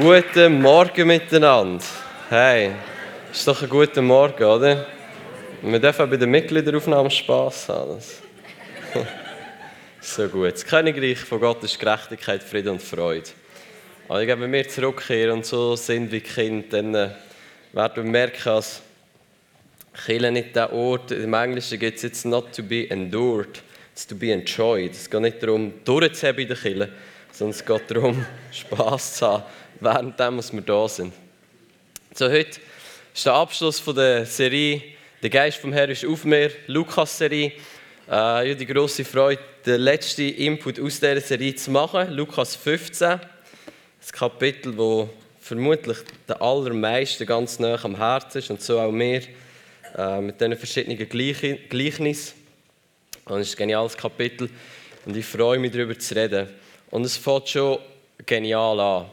Guten Morgen miteinander. Hey, ist doch ein guter Morgen, oder? Wir dürfen bei den Mitgliederaufnahmen Spass haben. so gut. Das Königreich von Gott ist Gerechtigkeit, Frieden und Freude. Aber wenn wir zurückkehren und so sind wie Kind, dann äh, werden wir merken, dass Kirche nicht der Ort, im Englischen geht es jetzt not to be endured, it's to be enjoyed. Es geht nicht darum, durchzuheben in der Kirche, es geht darum, Spass zu haben, während wir da sind. So, heute ist der Abschluss von der Serie «Der Geist vom Herrn ist auf mir», Lukas-Serie. Äh, ich habe die grosse Freude, den letzten Input aus dieser Serie zu machen, Lukas 15. Das Kapitel, das vermutlich den allermeisten ganz nah am Herzen ist und so auch mir äh, mit diesen verschiedenen Gleichnissen. Und es ist ein geniales Kapitel und ich freue mich darüber zu reden. Und es fängt schon genial an.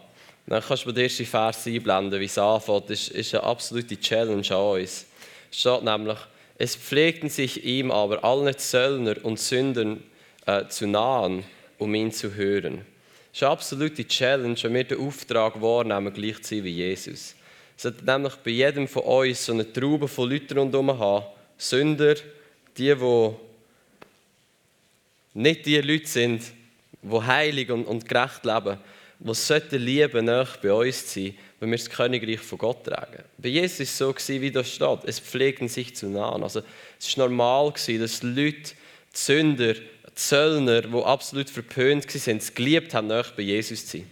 Dann kannst du den ersten Vers einblenden, wie es anfängt. Das ist eine absolute Challenge an uns. Es steht nämlich, es pflegten sich ihm aber alle Zöllner und Sündern äh, zu nahen, um ihn zu hören. Das ist eine absolute Challenge, wenn wir den Auftrag wahrnehmen, gleich zu sein wie Jesus. Es sollte nämlich bei jedem von uns so eine Traube von Leuten rundherum haben. Sünder, die, die nicht die Leute sind, die heilig und, und gerecht leben, die sollten Liebe nach bei uns sein, wenn wir das Königreich von Gott tragen. Bei Jesus war es so, wie das steht. Es pflegten sich zu nahen. Also, es war normal, dass Leute, Sünder, Zöllner, die absolut verpönt waren, es geliebt haben, nach bei Jesus zu sein.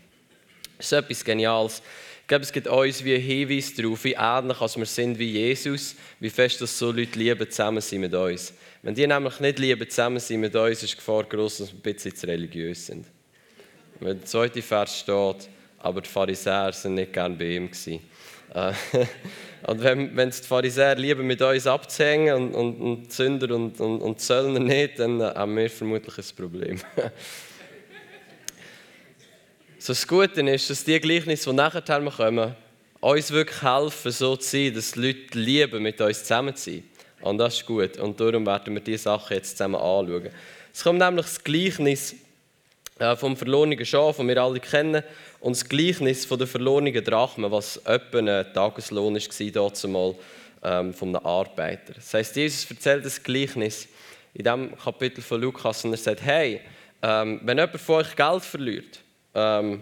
Das ist etwas Geniales. Ich glaube, es gibt uns wie ein Hinweis darauf, wie ähnlich als wir sind wie Jesus, wie fest dass so Leute lieben zusammen sind mit uns. Wenn die nämlich nicht lieben zusammen sind mit uns, ist die Gefahr groß, dass wir ein bisschen zu religiös sind. Wenn der zweite Vers steht, aber die Pharisäer sind nicht gern bei ihm gewesen. Äh, und wenn, wenn die Pharisäer lieben mit uns abzuhängen und, und, und Sünder und, und, und Zöllner nicht, dann haben wir vermutlich ein Problem. so das Gute ist, dass die Gleichnisse, die nachher kommen, uns wirklich helfen, so zu sein, dass die Leute lieben, mit uns zusammen zu sein. Und das ist gut. Und darum werden wir diese Sachen jetzt zusammen anschauen. Es kommt nämlich das Gleichnis äh, vom verlorenen Schaf, das wir alle kennen, und das Gleichnis von der verlorenen Drachme, was etwa ein Tageslohn war, dazu mal ähm, von einem Arbeiter. Das heißt, Jesus erzählt das Gleichnis in diesem Kapitel von Lukas und er sagt: Hey, ähm, wenn jemand von euch Geld verliert, ähm,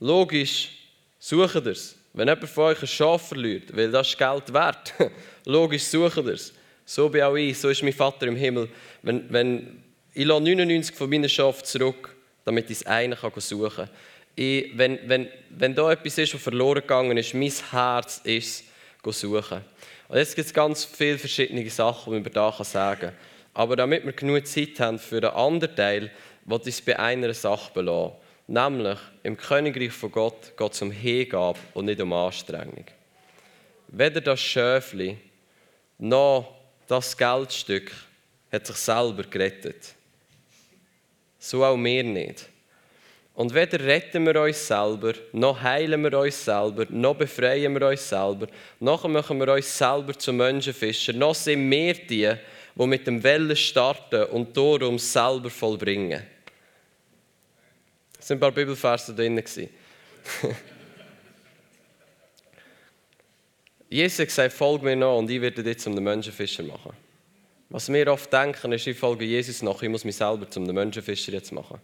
logisch sucht ihr es. Wenn jemand von euch ein Schaf verliert, weil das ist Geld wert, logisch sucht ihr es. So bin auch ich, so ist mein Vater im Himmel. Wenn, wenn, ich lasse 99 von meinen Schafen zurück, damit ich das eine kann suchen kann. Wenn, wenn, wenn da etwas ist, was verloren gegangen ist, mein Herz ist es, suchen. Und jetzt gibt es ganz viele verschiedene Sachen, die man da sagen kann. Aber damit wir genug Zeit haben für den anderen Teil, wollte ich es bei einer Sache belassen. Nämlich, im Königreich von Gott geht es um Hingabe und nicht um Anstrengung. Weder das Schöfli noch das Geldstück hat sich selber gerettet. So auch wir nicht. Und weder retten wir uns selber, noch heilen wir uns selber, noch befreien wir uns selber, noch machen wir uns selber zu Menschenfischer, noch sind wir die, die mit dem Wellen starten und darum selber vollbringen. Es sind ein paar Bibelverse drin. Jesus hat gesagt, folg mir noch und ich werde dich zum Menschenfischer machen. Was wir oft denken, ist, ich folge Jesus nach, ich muss mich selber zum Menschenfischer jetzt machen.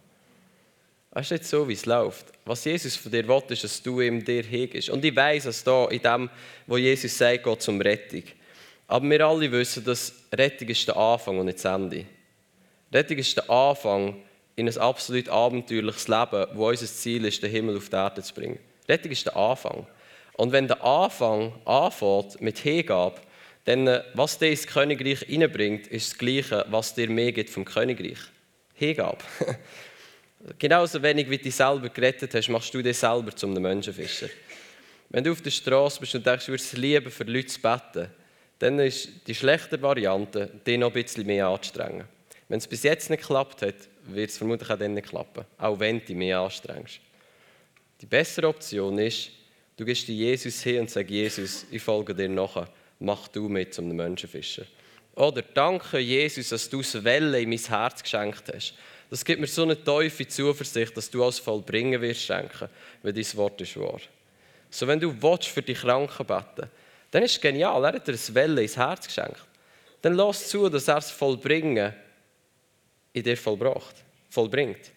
Das ist nicht so, wie es läuft. Was Jesus von dir will, ist, dass du ihm dir hegst. Und ich weiß, dass da in dem, wo Jesus sagt, geht zum Rettung. Aber wir alle wissen, dass Rettung ist der Anfang und nicht das Ende. Rettung ist der Anfang in ein absolut abenteuerliches Leben, wo unser Ziel ist, den Himmel auf die Erde zu bringen. Rettung ist der Anfang. Und wenn der Anfang anfängt mit Hingabe, dann äh, was dir ins Königreich hineinbringt, ist das Gleiche, was dir mehr gibt vom Königreich. Hingabe. Genauso wenig wie du dich selber gerettet hast, machst du dich selber zum Menschenfischer. Wenn du auf der Straße bist und denkst, du würdest es lieben, für Leute zu beten, dann ist die schlechte Variante, dich noch ein bisschen mehr anzustrengen. Wenn es bis jetzt nicht geklappt hat, wird es vermutlich auch dann nicht klappen, auch wenn du dich mehr anstrengst. Die bessere Option ist, du gehst dir Jesus hin und sagst, Jesus, ich folge dir nachher, mach du mit zum Menschenfischer. Oder danke Jesus, dass du das Welle in mein Herz geschenkt hast. Das gibt mir so eine tiefe Zuversicht, dass du als Vollbringen wirst schenken, wenn dein Wort ist wahr. So, wenn du willst, für die Kranken beten dann ist es genial. Er hat dir ein Welle ins Herz geschenkt. Dann lass zu, dass er es vollbringen in dir vollbracht, vollbringt.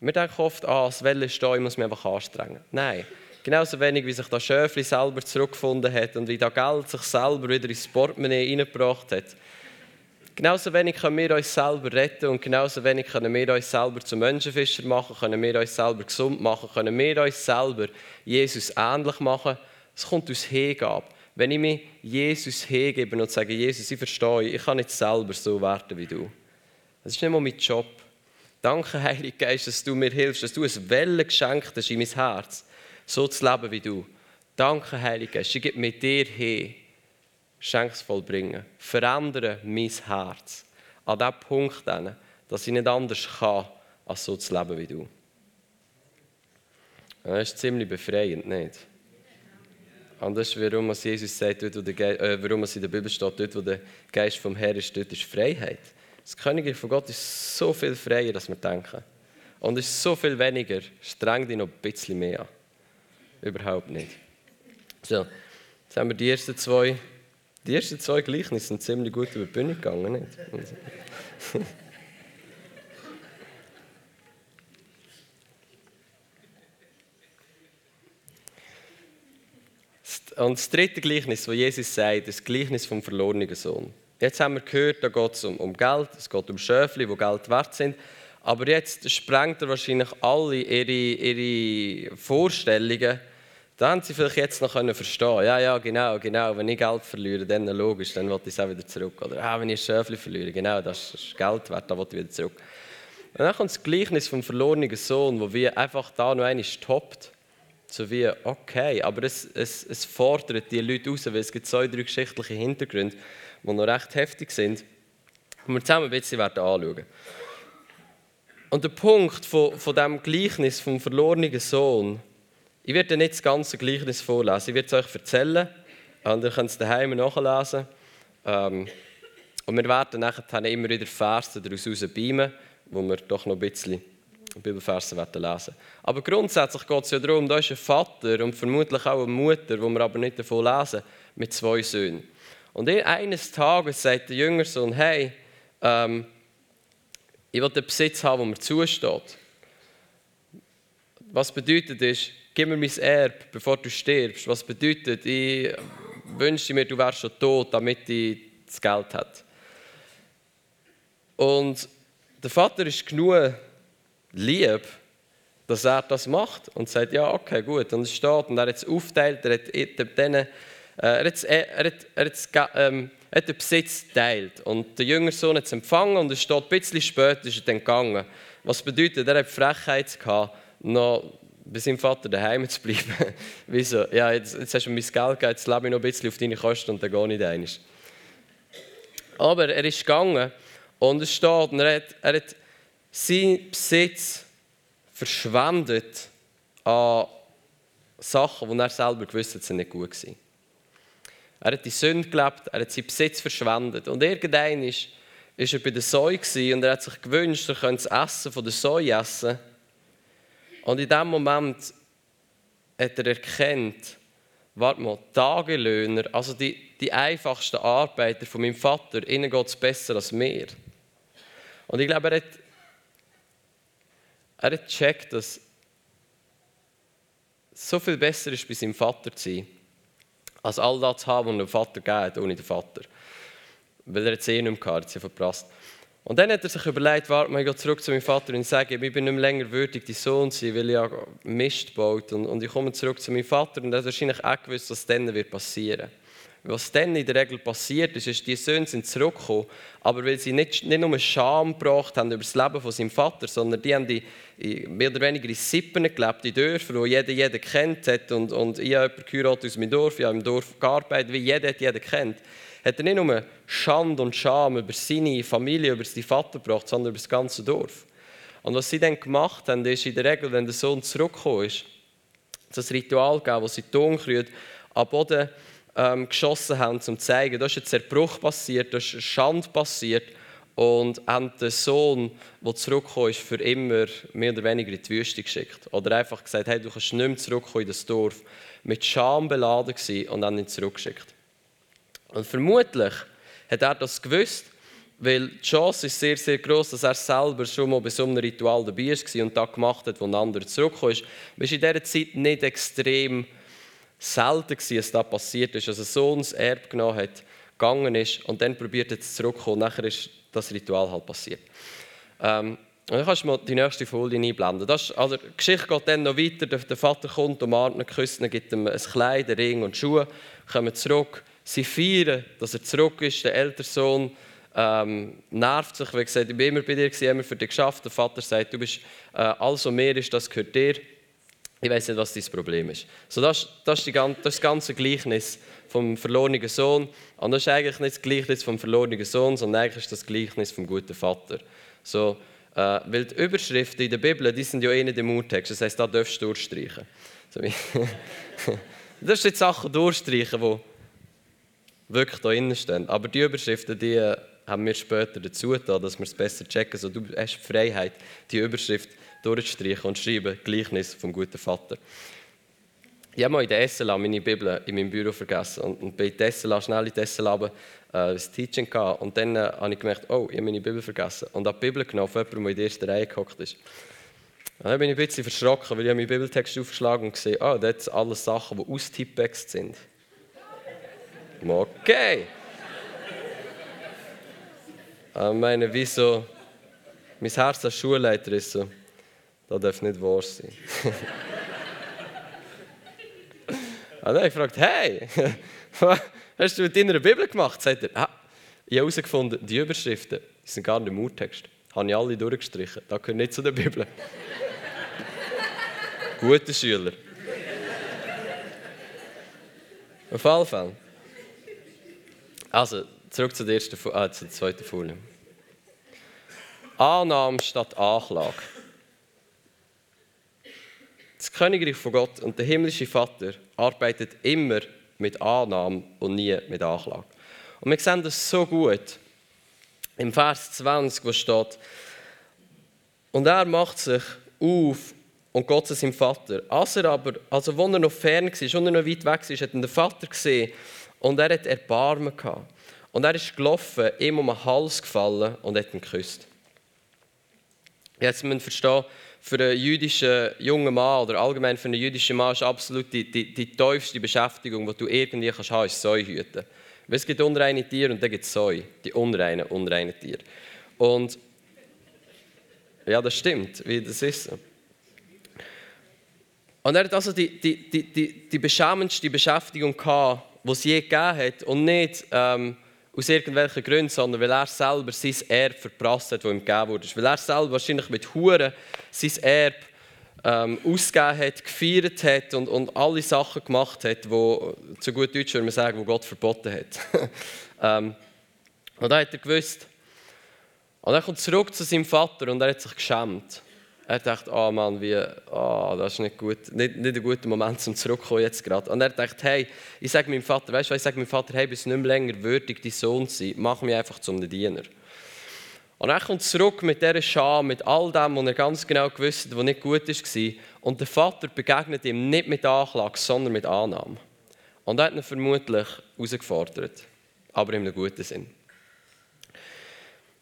Wir denken oft, ah, das Welle ist da, ich muss mich einfach anstrengen. Nein, genauso wenig, wie sich das Schöfli selber zurückgefunden hat und wie das Geld sich selber wieder ins Portemonnaie reingebracht hat. Genauso wenig können wir uns selber retten und genauso wenig können wir uns selber zu Menschenfischer machen, können wir uns selber gesund machen, können wir uns selber Jesus ähnlich machen. Es kommt aus Hingabe. Wenn ich mich Jesus hingebe und sage, Jesus, ich verstehe, ich kann nicht selber so werden wie du. Das ist nicht mal mein Job. Danke, Heiliger Geist, dass du mir hilfst, dass du ein Welle geschenkt hast in mein Herz, so zu leben wie du. Danke, Heiliger Geist, ich gebe mit dir hin. Schenks vollbringen. Verändere mein Herz. An diesem Punkt, dass ich nicht anders kann, als so zu leben wie du. Das ist ziemlich befreiend, nicht? Und das ist, warum Jesus sagt, dort, wo der äh, warum es in der Bibel steht, dort, wo der Geist vom Herrn ist, dort ist Freiheit. Das Königreich von Gott ist so viel freier, als wir denken. Und ist so viel weniger, strengt dich noch ein bisschen mehr an. Überhaupt nicht. So, jetzt haben wir die ersten zwei, die ersten zwei Gleichnisse sind ziemlich gut über die Bühne gegangen, nicht? Und das dritte Gleichnis, das Jesus sagt, ist das Gleichnis vom verlorenen Sohn. Jetzt haben wir gehört, da geht es um, um Geld, es geht um Schöfli, die Geld wert sind. Aber jetzt sprengt er wahrscheinlich alle ihre, ihre Vorstellungen. Da haben sie vielleicht jetzt noch verstehen. Ja, ja, genau, genau. Wenn ich Geld verliere, dann logisch, dann will ich es auch wieder zurück. Oder ah, wenn ich ein Schöfli verliere, genau, das ist Geld wert, dann will ich wieder zurück. Und dann kommt das Gleichnis vom verlorenen Sohn, wo wir einfach da noch einmal toppt. So wie, okay, aber es, es, es fordert die Leute raus, weil es gibt zwei, drei geschichtliche Hintergründe, die noch recht heftig sind, die wir zusammen ein bisschen anschauen werden. Und der Punkt von, von diesem Gleichnis vom verlorenen Sohn, ich werde nicht das ganze Gleichnis vorlesen, ich werde es euch erzählen und ihr könnt es daheim nachlesen. Ähm, und wir werden nachher immer wieder Verse daraus beamen, wo wir doch noch ein bisschen Bibelverse lesen werden. Aber grundsätzlich geht es ja darum, da ist ein Vater und vermutlich auch eine Mutter, wo wir aber nicht davon lesen, mit zwei Söhnen. Und eines Tages sagt der jüngere Sohn, hey, ähm, ich will den Besitz haben, der mir zusteht. Was bedeutet ist, gib mir mein Erbe, bevor du stirbst. Was bedeutet, ich wünsche mir, du wärst schon tot, damit ich das Geld hätte. Und der Vater ist genug lieb, dass er das macht und sagt, ja, okay, gut. Und es steht, und er hat es aufteilt, er hat, denen, äh, er hat, er hat, er hat, ähm, er hat den Besitz geteilt. Und der jüngere Sohn hat es empfangen und es steht, ein bisschen später ist er dann gegangen. Was bedeutet, er hat Frechheit gehabt, noch bei seinem Vater daheim zu bleiben. Wieso? Ja, jetzt, jetzt hast du mein Geld gegeben, jetzt lebe ich noch ein bisschen auf deine Kosten und dann gehe ich einmal. Aber er ist gegangen und es steht, und er hat, er hat sein Besitz verschwendet an Sachen, die er selber gewusst hat, sind nicht gut waren. Er hat die Sünde gelebt, er hat seinen Besitz verschwendet. Und irgendwann ist, ist er bei der Säue und er hat sich gewünscht, er könnte das Essen von der Säue essen. Und in dem Moment hat er erkannt, warte mal, Tagelöhner, also die, die einfachsten Arbeiter von meinem Vater, ihnen geht es besser als mir. Und ich glaube, er hat er hat gecheckt, dass so viel besser ist, bei seinem Vater zu sein, als all das zu haben, was ein Vater gegeben ohne den Vater. Weil er es eh nicht mehr hatte, sie verprasst. Und dann hat er sich überlegt, warte mal, ich gehe zurück zu meinem Vater und sage, ich bin nicht mehr länger würdig, dein Sohn zu sein, weil ich Mist baut. Und, und ich komme zurück zu meinem Vater und er hat wahrscheinlich auch gewusst, was dann wird passieren. Was dann in der Regel passiert ist, ist, die Söhne sind zurückgekommen, aber weil sie nicht, nicht nur Scham gebracht haben über das Leben von seinem Vater, sondern die haben die, mehr oder weniger in Sippen gelebt, in Dörfern, wo jeder jeden kennt. Und, und ich habe jemanden aus meinem Dorf, ich habe im Dorf gearbeitet, wie jeder hat jeden kennt. Hat er nicht nur Schande und Scham über seine Familie, über seinen Vater gebracht, sondern über das ganze Dorf. Und was sie dann gemacht haben, ist in der Regel, wenn der Sohn zurückgekommen ist, das Ritual gegeben, wo sie Ton krüht, am Boden ähm, geschossen haben, um zu zeigen, da ist ein Zerbruch passiert, da ist Schande passiert. und haben den Sohn, der zurückgekommen ist, für immer mehr oder weniger in die Wüste geschickt. Oder einfach gesagt, hey, du kannst nicht mehr zurückkommen in das Dorf. Mit Scham beladen gewesen und dann ihn zurückgeschickt. Und vermutlich hat er das gewusst, weil die Chance ist sehr, sehr groß, dass er selber schon mal bei so einem Ritual dabei war und das gemacht hat, wo ein anderer zurückgekommen ist. Es war in dieser Zeit nicht extrem selten, dass das passiert ist. Also so ein Erbe genommen hat, gegangen ist und dann probiert er zurückzukommen. Nachher ist das Ritual halt passiert. Ähm, und dann kannst du mal die nächste Folie einblenden. Das ist, also, die Geschichte geht dann noch weiter. Der, Vater kommt, umarmt ihn, küsst ihn, gibt ihm ein Kleid, einen Ring und Schuhe, kommen zurück. Sie feiern, dass er zurück ist. Der ältere Sohn ähm, nervt sich, weil gesagt, ich bin immer bei dir, immer für dich geschafft. Der Vater sagt, du bist äh, was mehr ist, das gehört dir. Ich weiß nicht, was dein Problem ist. So, das, das, ist die, das, ist das ganze Gleichnis vom verlorenen Sohn. Und das ist eigentlich nicht das Gleichnis vom verlorenen Sohn, sondern eigentlich ist das Gleichnis vom guten Vater. So, äh, weil die Überschriften in der Bibel, die sind ja eh nicht im Urtext. Das heisst, da darfst du durchstreichen. So, das sind Sachen durchstreichen, die wirklich da innen stehen. Aber die Überschriften, die äh, haben wir später dazu getan, dass wir es besser checken. So, du hast die Freiheit, die Überschrift durchzustreichen und schreiben, Gleichnis vom guten Vater. Ich habe mal in der SLA meine Bibel in meinem Büro vergessen und bei der SLA schnell in die SLA äh, das Teaching gehabt. Und dann äh, habe ich gemerkt, oh, ich habe meine Bibel vergessen. Und habe die Bibel genommen von jemandem, der in der ersten Reihe gehockt ist. Und dann bin ich ein bisschen verschrocken, weil ich meinen Bibeltext aufgeschlagen und gesehen, oh, das sind alles Sachen, die aus Tippex sind. Okay. Ich meine, wieso? Mein Herz als Schulleiter ist so, das darf nicht wahr sein. Und dann habe ich gefragt, hey, hast du mit deiner Bibel gemacht? Sagt er, ah, ich habe herausgefunden, die Überschriften sind gar nicht im Urtext. Habe ich alle durchgestrichen. Das gehört nicht zu der Bibel. Guter Schüler. Auf alle Fälle. Also, zurück zur, ersten, äh, zur zweiten Folie. Annahme statt Anklage. Das Königreich von Gott und der himmlische Vater arbeitet immer mit Annahme und nie mit Anklage. Und wir sehen das so gut im Vers 20, wo steht, und er macht sich auf und Gott ist sein Vater. Als er aber, also als er noch fern war, und er noch weit weg war, hat ihn der Vater gesehen und er hat Erbarmen gehabt. Und er ist gelaufen, ihm um den Hals gefallen und hat ihn geküsst. Jetzt müssen wir verstehen, für einen jüdischen jungen Mann oder allgemein für einen jüdischen Mann ist absolut die, die, die tiefste Beschäftigung, die du irgendwie kannst haben, ist Säuhüten. Weil es gibt unreine Tiere und dann gibt es Säu, die unreinen, unreinen Tiere. Und ja, das stimmt, wie das ist. Und er hat also die, die, die, die, die beschämendste Beschäftigung gehabt, die es je gegeben hat und nicht ähm, aus irgendwelchen Gründen, sondern weil er selber sein Erbe verprasst hat, das ihm gegeben wurde. Weil er selber wahrscheinlich mit Huren sein Erbe ähm, ausgegeben hat, gefeiert hat und, und alle Sachen gemacht hat, wo zu gut Deutsch würde man sagen, wo Gott verboten hat. ähm, und da hat er gewusst. Und er kommt zurück zu seinem Vater und er hat sich geschämt. Er dachte, oh Mann, wie, oh, das ist nicht gut, nicht, nicht ein guter Moment zum Zurückkommen jetzt gerade. Und er dachte, hey, ich sage meinem Vater, weißt du, ich sage meinem Vater, hey, bist nicht mehr länger würdig, dein Sohn zu sein, mach mich einfach zum Diener. Und er kommt zurück mit dieser Scham, mit all dem, was er ganz genau gewusst hat, was nicht gut war. Und der Vater begegnet ihm nicht mit Anklage, sondern mit Annahme. Und er hat ihn vermutlich herausgefordert, aber in einem guten Sinn.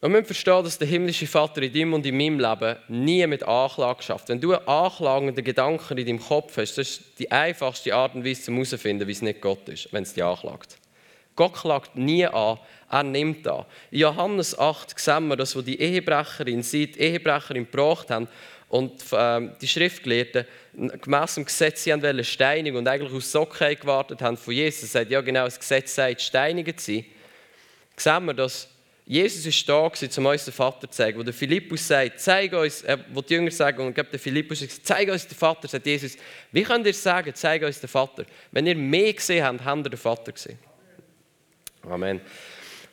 Wir müssen verstehen, dass der himmlische Vater in deinem und in meinem Leben nie mit Anklage schafft. Wenn du einen anklagenden Gedanken in deinem Kopf hast, das ist die einfachste Art und Weise, um herauszufinden, wie es nicht Gott ist, wenn es dich anklagt. Gott klagt nie an, er nimmt an. In Johannes 8 sehen wir, dass wo die Ehebrecherin sie die Ehebrecherin gebracht haben und ähm, die Schriftgelehrten gemäss dem Gesetz sie wollen steinigen und eigentlich aus Socken gewartet haben von Jesus, sagt ja genau, das Gesetz sagt, steinigt sie, sehen wir, dass Jesus ist da, um uns den Vater zu zeigen. Wo der Philippus sagt, zeig uns, äh, wo die Jünger sagen, und der Philippus sagt, zeig uns den Vater, sagt Jesus, wie könnt ihr sagen, zeig uns den Vater? Wenn ihr mehr gesehen habt, habt ihr den Vater gesehen. Amen.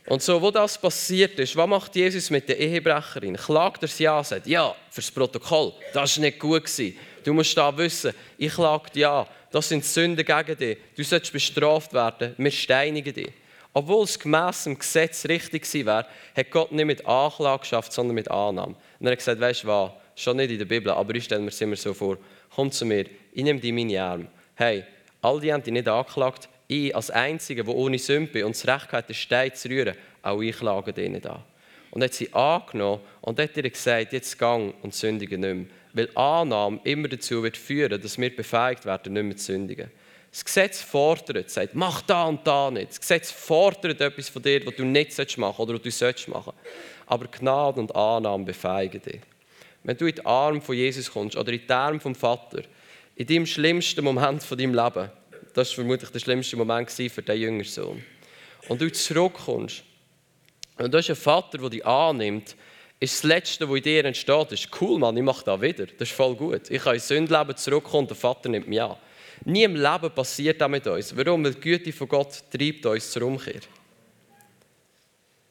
Und so, wo das passiert ist, was macht Jesus mit der Ehebrecherin? Klagt er sie an, sagt, ja, fürs Protokoll, das war nicht gut. Gewesen. Du musst da wissen, ich klage ja, das sind Sünden gegen dich, du sollst bestraft werden, wir steinigen dich. Obwohl es gemäss dem Gesetz richtig gewesen wäre, hat Gott nicht mit Anklage geschafft, sondern mit Annahme. Und er hat gesagt, weißt du was, schon nicht in der Bibel, aber ich stelle mir es immer so vor, komm zu mir, ich nehme dich in meine Arme. Hey, all die haben dich nicht angeklagt, ich als Einziger, der ohne Sünde bin und das Recht hat, den Stein zu rühren, auch ich klage denen nicht an. Und hat sie angenommen und hat ihr gesagt, jetzt gang und sündige nicht mehr. Weil Annahme immer dazu wird führen, dass wir befähigt werden, nicht mehr zu sündigen. Das Gesetz fordert, sagt, mach da und da nicht. Das Gesetz fordert etwas von dir, was du nicht machen sollst oder was du sollst machen. Aber Gnade und Annahme befähigen dich. Wenn du in die Arme von Jesus kommst oder in die Arme vom Vater, in deinem schlimmsten Moment von deinem Leben, das war vermutlich der schlimmste Moment für deinen jüngeren Sohn, und du zurückkommst, und du hast einen Vater, der dich annimmt, ist das Letzte, was in dir entsteht, ist cool, Mann, ich mache das wieder. Das ist voll gut. Ich kann in Sündleben zurückkommen und der Vater nimmt mich an. Nie im Leben passiert das mit uns. Warum? Weil die Güte von Gott treibt uns zur Umkehr.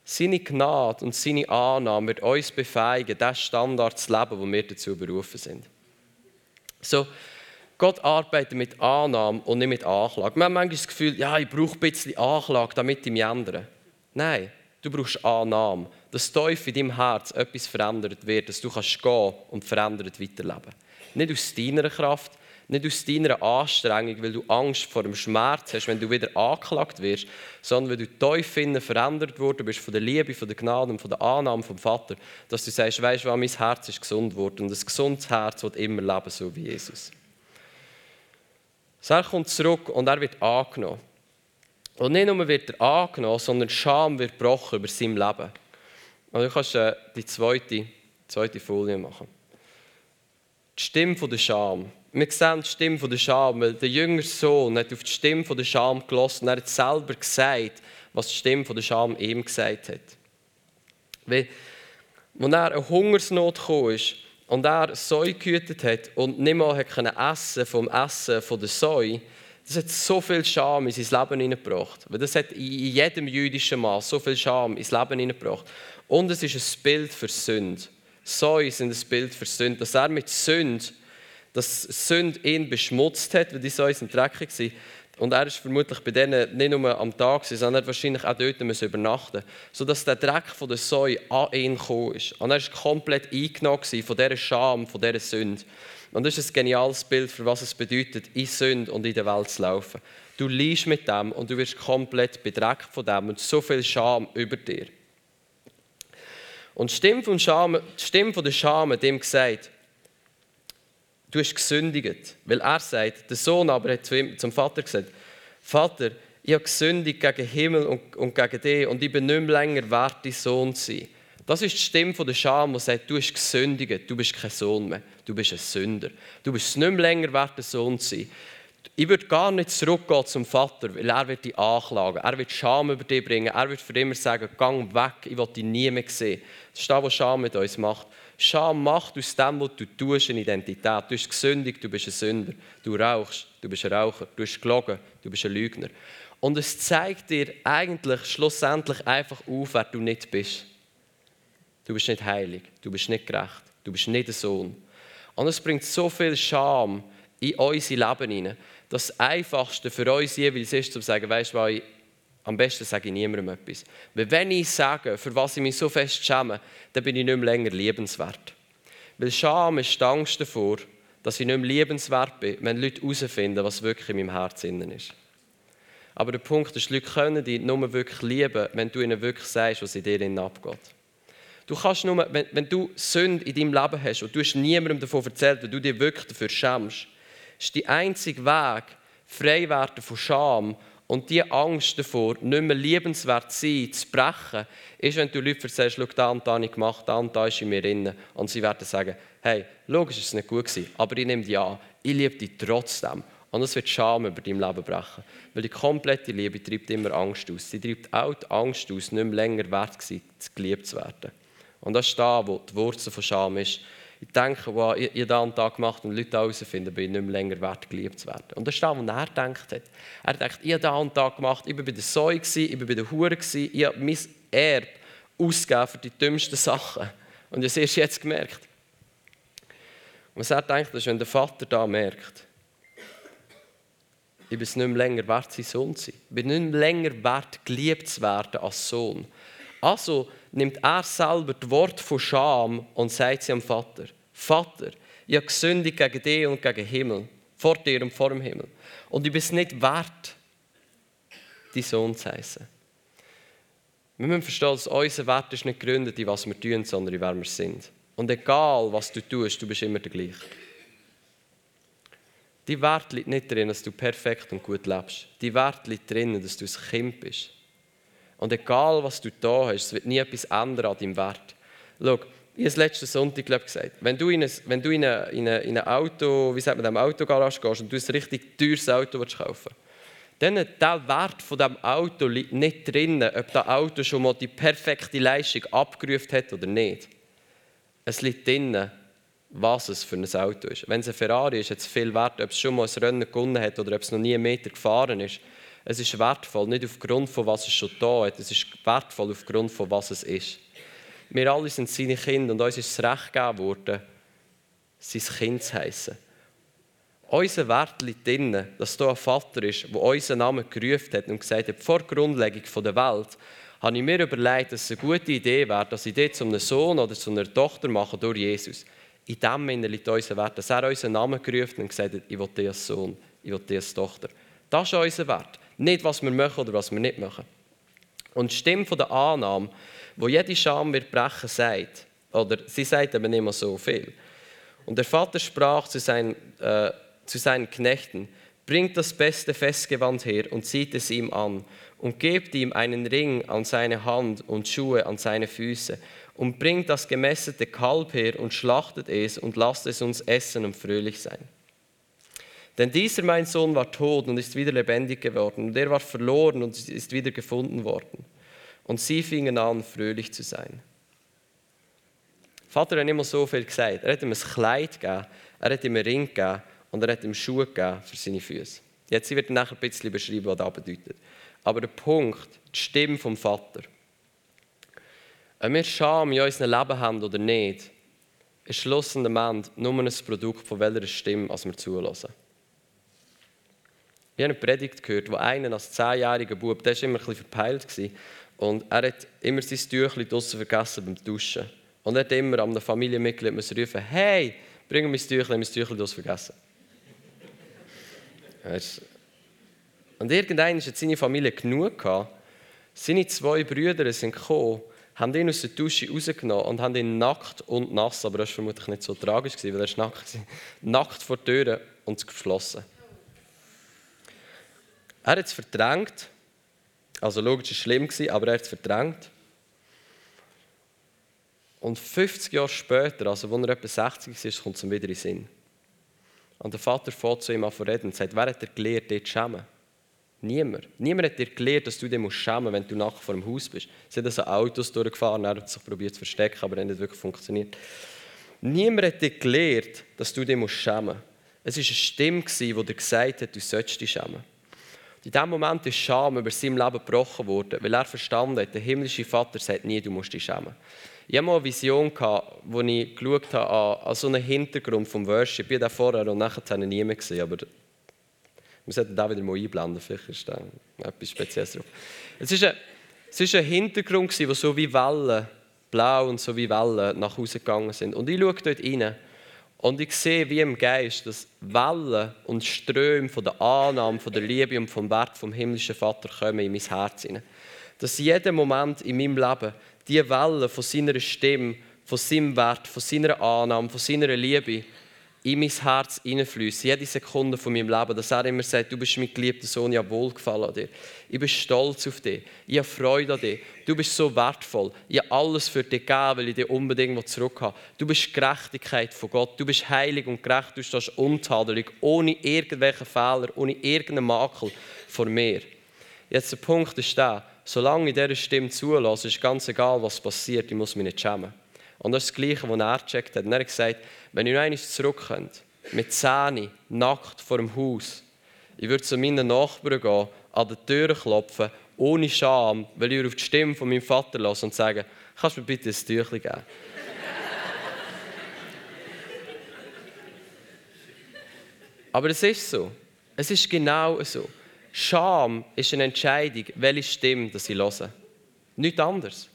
Seine Gnade und seine Annahme wird uns befähigen, das Standard zu leben, wo wir dazu berufen sind. So, Gott arbeitet mit Annahme und nicht mit Anklage. Wir haben manchmal das Gefühl, ja, ich brauche ein bisschen Anklage, damit ich mich ändere. Nein, du brauchst Annahme. Dass tief in deinem Herz etwas verändert wird, dass du kannst gehen und verändert weiterleben. Nicht aus deiner Kraft, nicht aus deiner Anstrengung, weil du Angst vor dem Schmerz hast, wenn du wieder angeklagt wirst, sondern weil du tief innen verändert worden bist von der Liebe, von der Gnade und von der Annahme vom Vater, dass du sagst, weißt du, mein Herz ist gesund worden und ein gesundes Herz wird immer leben, so wie Jesus. So, er kommt zurück und er wird angenommen. Und nicht nur wird er angenommen, sondern Scham wird gebrochen über sein Leben. Und du kannst äh, die zweite, zweite Folie machen. Die Stimme der Scham. Wir sehen die Stimme der Scham, weil der jüngere Sohn hat auf die Stimme der Scham gelassen und er hat selber gesagt, was die Stimme der Scham ihm gesagt hat. Weil, als er eine Hungersnot kam und er Säu gehütet hat und nicht mehr essen vom Essen von der Säu, das hat so viel Scham in sein Leben hineingebracht. Das hat in jedem jüdischen Mann so viel Scham ins Leben hineingebracht. Und es ist ein Bild für Sünde. Säu sind ein Bild für Sünde. Dass er mit Sünde dass Sünde ihn beschmutzt hat, weil die Säue sind dreckig waren. Und er ist vermutlich bei denen nicht nur am Tag, sondern er wahrscheinlich auch dort müssen übernachten sodass der Dreck von der Säue an ihn gekommen ist. Und er war komplett eingenommen von dieser Scham, von dieser Sünde. Und das ist ein geniales Bild, für was es bedeutet, in Sünde und in der Welt zu laufen. Du liest mit dem und du wirst komplett bedreckt von dem und so viel Scham über dir. Und die Stimme, von Scham, die Stimme von der Scham hat ihm gesagt, du hast gesündigt. Weil er sagt, der Sohn aber hat zum Vater gesagt, Vater, ich habe gesündigt gegen Himmel und, und gegen dich und ich bin nicht mehr länger wert, dein Sohn zu sein. Das ist die Stimme der Scham, die sagt, du hast gesündigt, du bist kein Sohn mehr, du bist ein Sünder. Du bist nicht mehr länger wert, ein Sohn zu sein. Ich würde gar nicht zurückgehen zum Vater, weil er wird dich anklagen. Er wird Scham über dich bringen. Er wird für immer sagen, gang weg, ich will dich nie mehr sehen. Das ist das, was Scham mit uns macht. Scham macht aus dem, was du tust, eine Identität. Du bist gesündigt, du bist ein Sünder. Du rauchst, du bist ein Raucher. Du hast gelogen, du bist ein Lügner. Und es zeigt dir eigentlich schlussendlich einfach auf, wer du nicht bist. Du bist nicht heilig, du bist nicht gerecht, du bist nicht ein Sohn. Und es bringt so viel Scham in unser Leben hinein. Das Einfachste für uns jeweils ist, zu sagen, weißt du, am besten sage ich niemandem etwas. Weil wenn ich sage, für was ich mich so fest schäme, dann bin ich nicht mehr länger liebenswert. Weil Scham ist die Angst davor, dass ich nicht mehr liebenswert bin, wenn Leute herausfinden, was wirklich in meinem Herzen ist. Aber der Punkt ist, Leute können dich nur wirklich lieben, wenn du ihnen wirklich sagst, was in dir abgeht. Du kannst nur, wenn, wenn du Sünde in deinem Leben hast und du hast niemandem davon erzählt, weil du dich wirklich dafür schämst, ist der einzige Weg, frei werden von Scham und die Angst davor, nicht mehr liebenswert zu sein, zu brechen, ist, wenn du Leute erzählst, schau, da und da habe ich gemacht, da und da ist in mir drin. Und sie werden sagen, hey, logisch ist es nicht gut gewesen, aber ich nehme dich an, ich liebe dich trotzdem. Und es wird Scham über dein Leben brechen. Weil die komplette Liebe treibt immer Angst aus. Sie treibt auch die Angst aus, nicht mehr länger wert zu geliebt zu werden. Und das ist da, wo die Wurzel von Scham ist ich denke, wow, ich, ich habe da gemacht und Leute herausfinden, bin ich nicht mehr länger wert, geliebt zu werden. Und das ist das, was er gedacht hat. Er denkt, ich habe da gemacht, ich war bei der Säue, ich war bei der Hure, ich habe mein Erbe ausgegeben für die dümmsten Sachen. Und ich habe es jetzt gemerkt. Und was er denkt, ist, wenn der Vater da merkt, ich bin es nicht mehr länger wert, sein Sohn zu sein bin nicht länger wert, geliebt zu werden als Sohn. Also nimmt er selber das Wort von Scham und sagt sie am Vater: Vater, ich habe gesündigt gegen dich und gegen den Himmel, vor dir und vor dem Himmel. Und ich bin es nicht wert, dein Sohn zu heißen. Wir müssen verstehen, dass unser Wert ist nicht gegründet in was wir tun, sondern in wer wir sind. Und egal, was du tust, du bist immer der gleiche. Die Wert liegt nicht darin, dass du perfekt und gut lebst. Die Wert liegt darin, dass du ein Kind bist. Und egal, was du da hast, es wird nie etwas ändern an deinem Wert. Schau, ich habe es letzten Sonntag glaub, gesagt, wenn du in ein, wenn du in ein, in ein, in ein Auto, wie sagt man, in Autogarage gehst und du ein richtig teures Auto willst kaufen dann der Wert von dem Auto liegt nicht drin, ob das Auto schon mal die perfekte Leistung abgerufen hat oder nicht. Es liegt drin, was es für ein Auto ist. Wenn es ein Ferrari ist, hat es viel Wert, ob es schon mal ein Rennen gewonnen hat oder ob es noch nie einen Meter gefahren ist. Es ist wertvoll, nicht aufgrund von was es schon da hat, es ist wertvoll aufgrund von was es ist. Wir alle sind seine Kinder und uns ist das Recht gegeben worden, sein Kind zu heißen. Unser Wert liegt darin, dass da ein Vater ist, der unseren Namen gerufen hat und gesagt hat, vor Grundlegung der Welt, habe ich mir überlegt, dass es eine gute Idee wäre, dass ich dort zu einem Sohn oder zu einer Tochter mache durch Jesus. In dem Sinne liegt unser Wert, dass er unseren Namen gerufen und gesagt hat, ich will dich als Sohn, ich will dich als Tochter. Das ist unser Wert. Nicht, was wir machen oder was wir nicht machen. Und die Stimme der Annahme, wo jede Scham wird brechen, sagt, oder sie sagt aber nicht mehr so viel. Und der Vater sprach zu seinen, äh, zu seinen Knechten, bringt das beste Festgewand her und zieht es ihm an und gebt ihm einen Ring an seine Hand und Schuhe an seine Füße und bringt das gemästete Kalb her und schlachtet es und lasst es uns essen und fröhlich sein. Denn dieser mein Sohn war tot und ist wieder lebendig geworden und er war verloren und ist wieder gefunden worden. Und sie fingen an, fröhlich zu sein. Vater hat immer so viel gesagt. Er hat ihm ein Kleid gegeben, er hat ihm einen Ring gegeben und er hat ihm Schuhe gegeben für seine Füße. Jetzt wird nachher ein bisschen beschreiben, was das bedeutet. Aber der Punkt, die Stimme vom Vater. Ob wir Scham in unserem Leben haben oder nicht, ist schlussendlich nur ein Produkt von welcher Stimme wir zulassen. Ich habe eine Predigt gehört, wo einer als zehnjähriger Bub, der war immer ein bisschen verpeilt, und er hat immer sein Tüchlein draussen vergessen beim Duschen. Und er hat immer an einem Familienmitglied rufen, hey, bring mir mein Tüchlein, mein Tüchlein draussen vergessen. Und irgendwann hat seine Familie genug gehabt. Seine zwei Brüder sind gekommen, haben ihn aus der Dusche rausgenommen und haben ihn nackt und nass, aber das war vermutlich nicht so tragisch, weil er nackt war, nackt vor der Tür und geschlossen. Er hat es verdrängt, also logisch war es schlimm, aber er hat es verdrängt. Und 50 Jahre später, also als er etwa 60 ist, kommt es ihm wieder in den Sinn. Und der Vater fährt zu ihm an reden und sagt, wer hat dir gelehrt, dich zu schämen? Niemand. Niemand hat dir gelehrt, dass du dich schämen musst, wenn du nachher vor dem Haus bist. Sie sind so Autos durchgefahren, er hat sich probiert zu verstecken, aber er hat nicht wirklich funktioniert. Niemand hat dir gelehrt, dass du dich schämen musst. Es war eine Stimme, die dir gesagt hat, du sollst dich schämen. In diesem Moment ist Scham über sein Leben gebrochen worden, weil er verstanden hat, der himmlische Vater sagt nie, du musst dich schämen. Ich hatte mal eine Vision, wo ich geschaut habe an, so einen Hintergrund vom Worship. Ich habe vorher und nachher nie mehr gesehen, aber wir sollten da wieder mal einblenden, vielleicht ist da etwas Spezielles drauf. Es war ein, ein Hintergrund, wo so wie Wellen, blau und so wie Wellen nach Hause gegangen sind. Und ich schaue dort rein und ich sehe wie im Geist, dass Wellen und Ströme von der Annahme, von der Liebe und vom Wert vom himmlischen Vater kommen in mein Herz hinein. Dass jeder Moment in meinem Leben die Wellen von seiner Stimme, von seinem Wert, von seiner Annahme, von seiner Liebe in mein Herz hineinfließen, jede Sekunde von meinem Leben, dass er immer sagt, du bist mein geliebter Sohn, ich habe Wohlgefallen an dir. Ich bin stolz auf dich, ich habe Freude an dir. Du bist so wertvoll, ich habe alles für dich gegeben, weil ich dich unbedingt zurück habe. Du bist Gerechtigkeit von Gott, du bist heilig und gerecht, du stehst untadelig, ohne irgendwelche Fehler, ohne irgendeinen Makel vor mir. Jetzt der Punkt ist der, solange ich dieser Stimme zulasse, ist ganz egal, was passiert, ich muss mich nicht schämen. Und das ist das Gleiche, was er gecheckt hat. Und er hat gesagt, wenn ihr noch einmal zurückkommt, mit Zähne, nackt vor dem Haus, ich würde zu meinen Nachbarn gehen, an der Tür klopfen, ohne Scham, weil ich auf die Stimme von meinem Vater lasse und sagen, kannst du mir bitte ein Tüchlein geben? Aber es ist so. Es ist genau so. Scham ist eine Entscheidung, welche Stimme ich höre. Nichts anderes.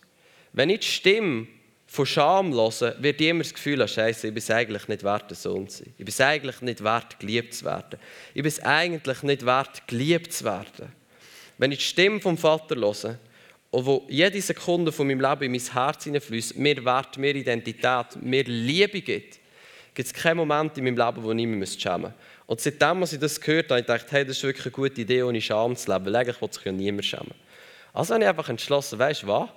Wenn ich die Stimme von Scham höre, wird immer das Gefühl haben, Scheiße, ich bin es eigentlich nicht wert, ein Sohn zu sein. Ich bin es eigentlich nicht wert, geliebt zu werden. Ich bin es eigentlich nicht wert, geliebt zu werden. Wenn ich die Stimme vom Vater höre, und wo jede Sekunde von meinem Leben in mein Herz hineinfließt, mir Wert, mir Identität, mir Liebe gibt, gibt es keinen Moment in meinem Leben, wo ich mich schämen müsste. Und seitdem, als ich das gehört habe, ich gedacht, hey, das ist wirklich eine gute Idee, ohne Scham zu leben, weil eigentlich will sich ja niemand schämen. Also habe ich einfach entschlossen, weißt du was?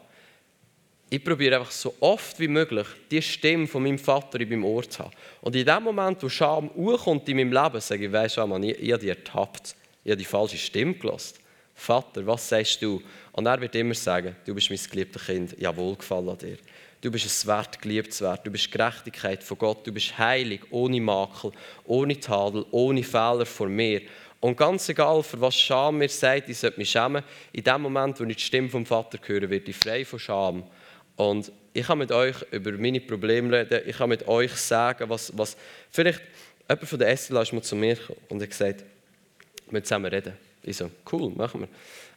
Ich probiere einfach so oft wie möglich die Stimme von meinem Vater in meinem Ohr zu haben. Und in dem Moment, wo Scham hochkommt in meinem Leben, sage ich, weißt du, Mann, ich, ich habe dich ertappt. Ich habe die falsche Stimme gelassen. Vater, was sagst du? Und er wird immer sagen, du bist mein geliebtes Kind, ja wohlgefallen an dir. Du bist es wert, geliebt werden. Du bist Gerechtigkeit von Gott. Du bist heilig, ohne Makel, ohne Tadel, ohne Fehler vor mir. Und ganz egal, für was Scham mir sagt, ich sollte mich schämen, in dem Moment, wo ich die Stimme vom Vater höre, werde ich frei von Scham. Und ich kann mit euch über meine Probleme reden. Ich kann mit euch sagen, was, was vielleicht jemand von der SLA ist mal zu mir und hat gesagt, wir müssen zusammen reden. Ich so, cool, machen wir.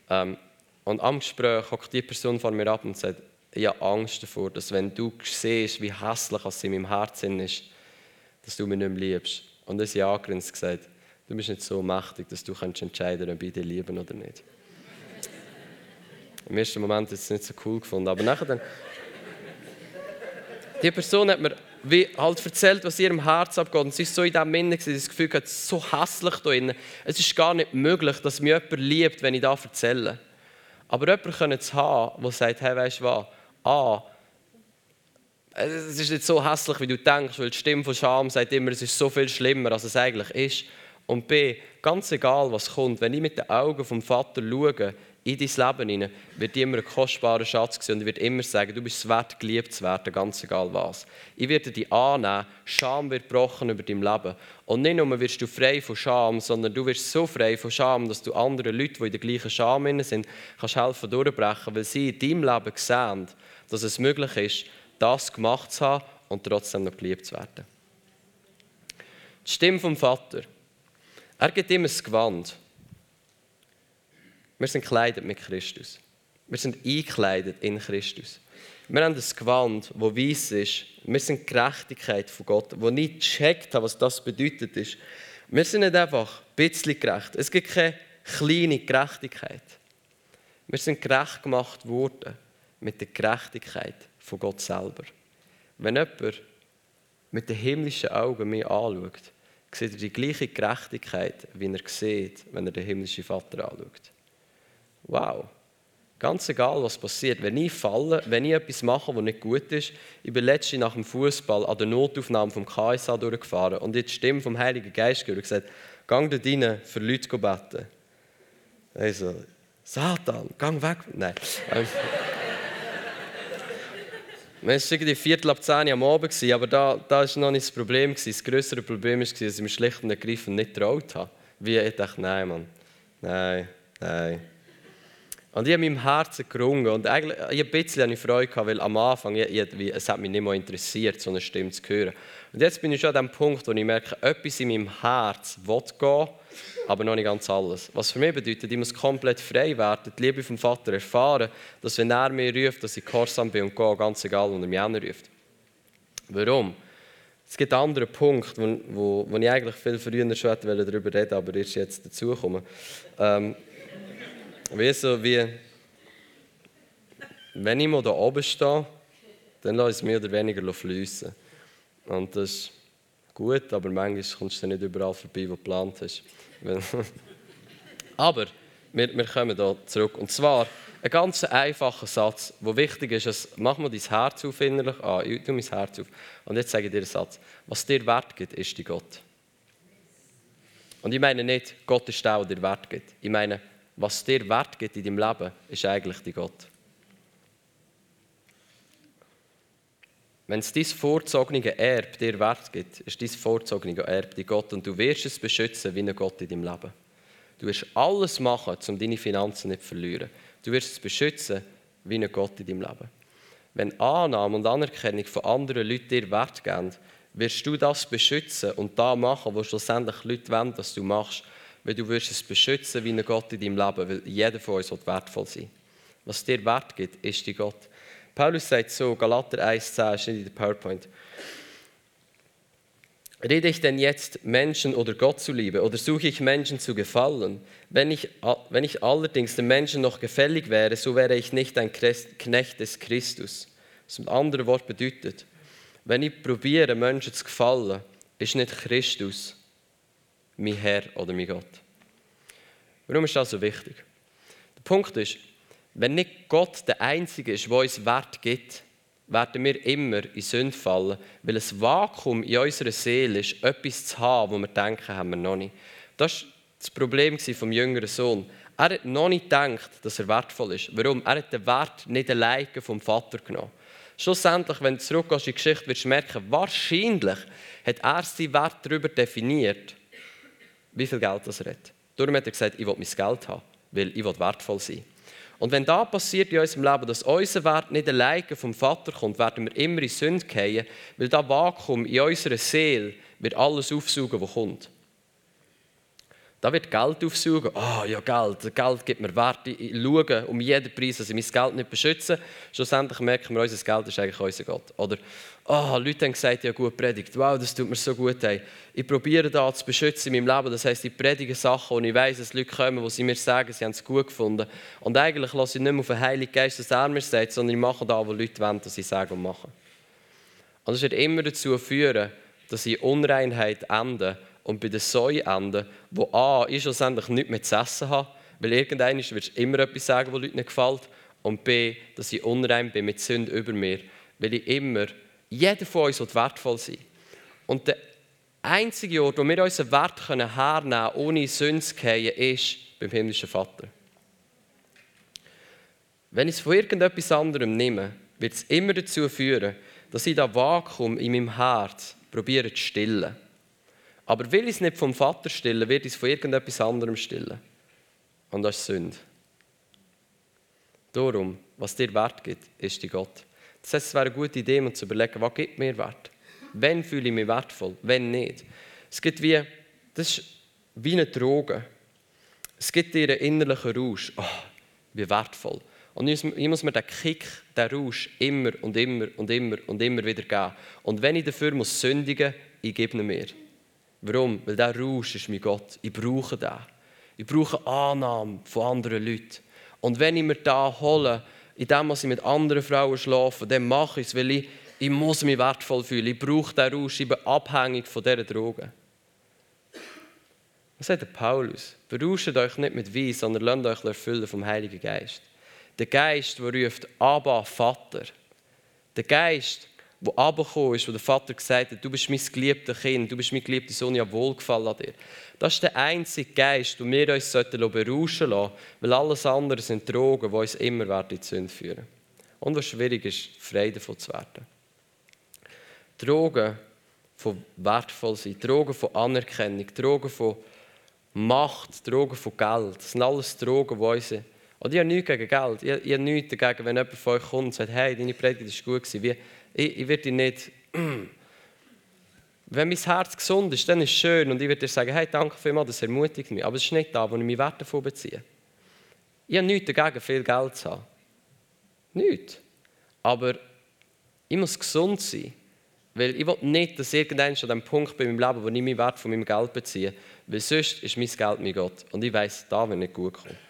Ähm, und am Gespräch hockt die Person vor mir ab und sagt, ich habe Angst davor, dass wenn du siehst, wie hässlich es in meinem Herzen ist, dass du mich nicht mehr liebst. Und dann sie angegrinst gesagt, du bist nicht so mächtig, dass du entscheiden kannst, ob ich dich lieben oder nicht. Im ersten Moment ist es nicht so cool gefunden, aber nachher dann... Die Person hat mir wie halt erzählt, was ihrem Herz abgeht. Und sie ist so in diesem Minne, das Gefühl hat, so hässlich da drin. Es ist gar nicht möglich, dass mich jemand liebt, wenn ich da erzähle. Aber jemanden können zu haben, der sagt, hey, weißt du was, A, es ist nicht so hässlich, wie du denkst, weil die Stimme von Scham sagt immer, es ist so viel schlimmer, als es eigentlich ist. Und B, ganz egal, was kommt, wenn ich mit den Augen vom Vater schaue, in dein Leben hinein, wird immer ein kostbarer Schatz sein und ich werde immer sagen, du bist wert, geliebt zu werden, ganz egal was. Ich werde dich annehmen, Scham wird gebrochen über dein Leben. Und nicht nur wirst du frei von Scham, sondern du wirst so frei von Scham, dass du anderen Leuten, die in der gleichen Scham sind, kannst helfen durchbrechen, weil sie in deinem Leben sehen, dass es möglich ist, das gemacht zu haben und trotzdem noch geliebt zu werden. Die Stimme vom Vater. Er gibt ihm ein Gewand. Wir sind gekleidet mit Christus. Wir sind eingekleidet in Christus. Wir haben ein Gewand, das weiß ist. Wir sind die Gerechtigkeit von Gott, wo nicht gecheckt hat, was das bedeutet ist. Wir sind nicht einfach ein bisschen gerecht. Es gibt keine kleine Gerechtigkeit. Wir sind gerecht gemacht worden mit der Gerechtigkeit von Gott selber. Wenn jemand mit den himmlischen Augen mich anschaut, sieht er die gleiche Gerechtigkeit, wie er sieht, wenn er den himmlischen Vater anschaut. Wow. Ganz egal, was passiert. Wenn ich falle, wenn ich etwas mache, was nicht gut ist, ich bin letztens nach dem Fußball an der Notaufnahme vom KSA durchgefahren und die Stimme vom Heiligen Geist gehört und gesagt, gang dort rein, für Leute beten. Also, Satan, gang weg. Nein. Ähm, es war irgendwie Viertel ab zehn am Abend, aber da, war noch nicht das Problem. Das größere Problem war, dass ich mich schlicht und ergreifend nicht getraut habe. Wie ich dachte, nein, Mann, nein, nein. Und ich habe in meinem Herzen gerungen und eigentlich ich ein bisschen Freude gehabt, weil am Anfang ich, ich, es hat mich nicht mehr interessiert, so eine Stimme zu hören. Und jetzt bin ich schon an dem Punkt, wo ich merke, etwas in meinem Herz will gehen, aber noch nicht ganz alles. Was für mich bedeutet, ich muss komplett frei werden, die Liebe vom Vater erfahren, dass wenn er mir ruft, dass ich gehorsam bin und gehe, ganz egal, wo er mich ruft. Warum? Es gibt andere Punkte, wo, wo, wo ich eigentlich viel früher schon darüber reden aber erst jetzt dazukommen. Ähm, wie so wie, wenn ich mal da oben stehe, dann lasse ich es mehr oder weniger fließen. Und das ist gut, aber manchmal kommst du nicht überall vorbei, wo du geplant hast. aber wir, wir kommen da zurück. Und zwar ein ganz einfacher Satz, der wichtig ist, ist, mach mal dein Herz auf innerlich an. Ich tue mein Herz auf. Und jetzt sage ich dir einen Satz. Was dir Wert gibt, ist die Gott. Und ich meine nicht, Gott ist der, der dir Wert gibt. Ich meine, was dir Wert gibt in deinem Leben, ist eigentlich die Gott. Wenn es dein vorzogene Erb dir Wert gibt, ist dein vorzogene Erb die Gott und du wirst es beschützen wie ein Gott in deinem Leben. Du wirst alles machen, um deine Finanzen nicht zu verlieren. Du wirst es beschützen wie ein Gott in deinem Leben. Wenn Annahme und Anerkennung von anderen Leuten dir Wert geben, wirst du das beschützen und da machen, was schlussendlich Leute wollen, dass du machst, weil du wirst es beschützen wie ein Gott in deinem Leben, weil jeder von uns wertvoll sein. Was dir Wert gibt, ist die Gott. Paulus sagt so, Galater 1,10 ist nicht in der PowerPoint. Rede ich denn jetzt Menschen oder Gott zuliebe oder suche ich Menschen zu gefallen? Wenn ich, wenn ich allerdings den Menschen noch gefällig wäre, so wäre ich nicht ein Knecht des Christus. Das andere Wort bedeutet, wenn ich probiere, Menschen zu gefallen, ist nicht Christus mein Herr oder mein Gott. Warum ist das so wichtig? Der Punkt ist, wenn nicht Gott der Einzige ist, der uns Wert gibt, werden wir immer in Sünde fallen, weil ein Vakuum in unserer Seele ist, etwas zu haben, wo wir denken, haben wir noch nicht. Das war das Problem vom jüngeren Sohn. Er hat noch nicht gedacht, dass er wertvoll ist. Warum? Er hat den Wert nicht alleine vom Vater genommen. Schlussendlich, wenn du zurückgehst in die Geschichte, wirst du merken, wahrscheinlich hat er seinen Wert darüber definiert, wie viel Geld er hat. Darum hat er gesagt, ich will mein Geld haben, weil ich will wertvoll sein. Und wenn da passiert in unserem Leben, dass unser Wert nicht alleine vom Vater kommt, werden wir immer in Sünde gehen, weil da Vakuum in unserer Seele wird alles aufsaugen, was kommt. Da wird Geld aufsuchen. Oh, ja, Geld. Geld gibt mir Wert. Ich schaue um jeden Preis, dass ich mein Geld nicht beschütze. Schlussendlich merken wir, unser Geld ist eigentlich unser Gott. Oder, oh, Leute haben gesagt, ja, gut predigt. Wow, das tut mir so gut. Hey. Ich probiere da zu beschützen in meinem Leben. Das heisst, ich predige Sachen und ich weiss, dass Leute kommen, die mir sagen, sie haben es gut gefunden. Und eigentlich lasse ich nicht mehr auf den Heiligen Geist, dass er mir sagt, sondern ich mache da, wo Leute wollen, dass ich sage und mache. Und das wird immer dazu führen, dass ich Unreinheit ende und bei den Säuenden, wo A, ich schlussendlich nichts mehr zu essen habe, weil irgendwann wirst du immer etwas sagen, was Leuten nicht gefällt, und B, dass ich unrein bin mit Sünde über mir, weil ich immer, jeder von uns wird wertvoll sein. Und der einzige Ort, wo wir unseren Wert hernehmen können, ohne Sünde zu gehen, ist beim himmlischen Vater. Wenn ich es von irgendetwas anderem nehme, wird es immer dazu führen, dass ich das Vakuum in meinem Herz probiere zu stillen. Aber will ich es nicht vom Vater stillen, wird ich es von irgendetwas anderem stillen. Und das ist Sünde. Darum, was dir Wert gibt, ist die Gott. Das heißt, es wäre eine gute Idee, um zu überlegen, was gibt mir Wert? Wann fühle ich mich wertvoll, wenn nicht? Es gibt wie, das ist wie eine Droge. Es gibt dir einen innerlichen Rausch. Oh, wie wertvoll. Und ich muss mir den Kick, den Rausch immer und immer und immer und immer wieder geben. Und wenn ich dafür muss sündigen, ich gebe ihn mir. Warum? Weil der Rausch ist mein Gott. Ich brauche den. Ich brauche Annahme von anderen Leuten. Und wenn ich mir da hole, indem ich mit anderen Frauen schlafe, dann mache ich es, weil ich, ich muss mich wertvoll fühlen. Ich brauche den Rausch, ich bin abhängig von dieser Droge. Was sagt der Paulus? Berauscht euch nicht mit Wein, sondern lasst euch erfüllen vom Heiligen Geist. Der Geist, der ruft, Abba, Vater. Der Geist, wo abgekommen ist, wo der Vater gesagt hat, du bist mein geliebtes Kind, du bist mein geliebter Sohn, ich habe Wohlgefallen an dir. Das ist der einzige Geist, den wir uns berauschen lassen weil alles andere sind Drogen, die uns immer in die Sünde führen. Und was schwierig ist, frei davon zu werden. Drogen von wertvoll sein, Drogen von Anerkennung, Drogen von Macht, Drogen von Geld. Das sind alles Drogen, die uns... Und ich habe nichts gegen Geld. Ich habe nichts dagegen, wenn jemand von euch kommt und sagt, hey, deine Predigt war gut. Wie, ich, ich werde nicht, wenn mein Herz gesund ist, dann ist es schön und ich werde dir sagen, hey, danke vielmals, das ermutigt mich. Aber es ist nicht da, wo ich meinen Wert davon beziehe. Ich habe nichts dagegen, viel Geld zu haben. Nichts. Aber ich muss gesund sein. Weil ich will nicht, dass irgendein an dem Punkt bin in meinem Leben, wo ich meinen Wert von meinem Geld beziehe. Weil sonst ist mein Geld mein Gott. Und ich weiß, da wird nicht gut kommen.